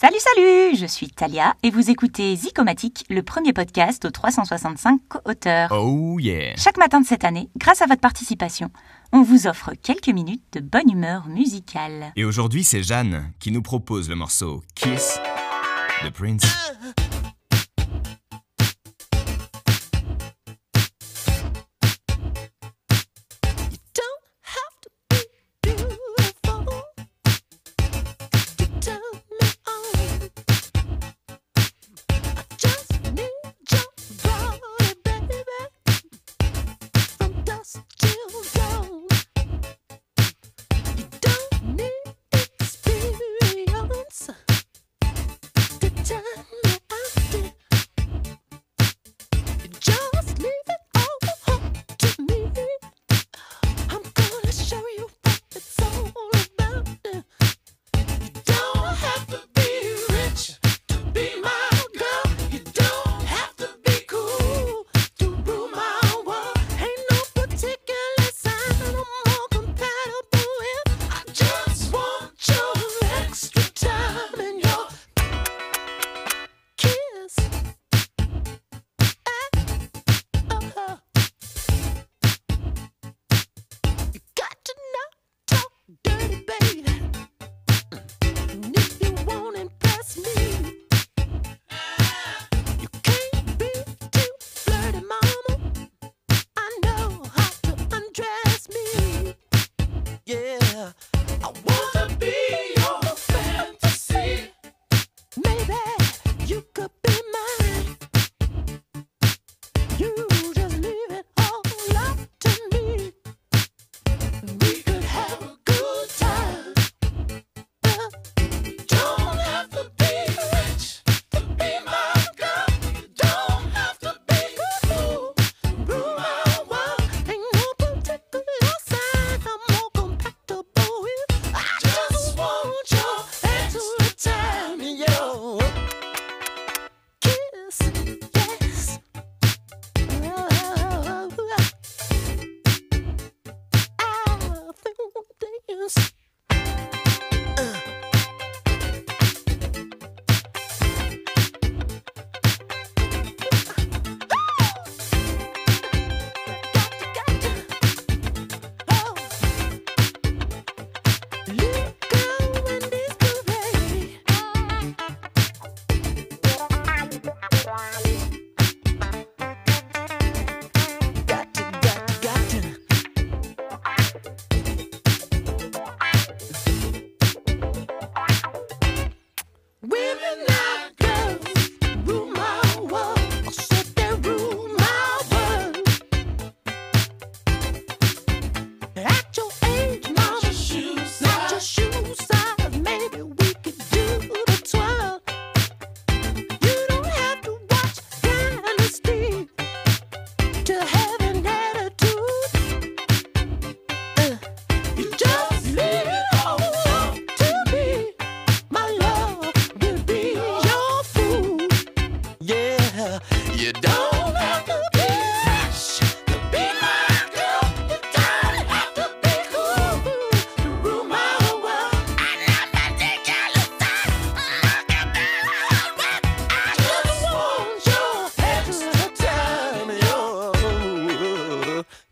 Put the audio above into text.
Salut, salut Je suis Talia et vous écoutez Zicomatique, le premier podcast aux 365 co-auteurs. Oh yeah Chaque matin de cette année, grâce à votre participation, on vous offre quelques minutes de bonne humeur musicale. Et aujourd'hui, c'est Jeanne qui nous propose le morceau Kiss de Prince. I wanna Christmas.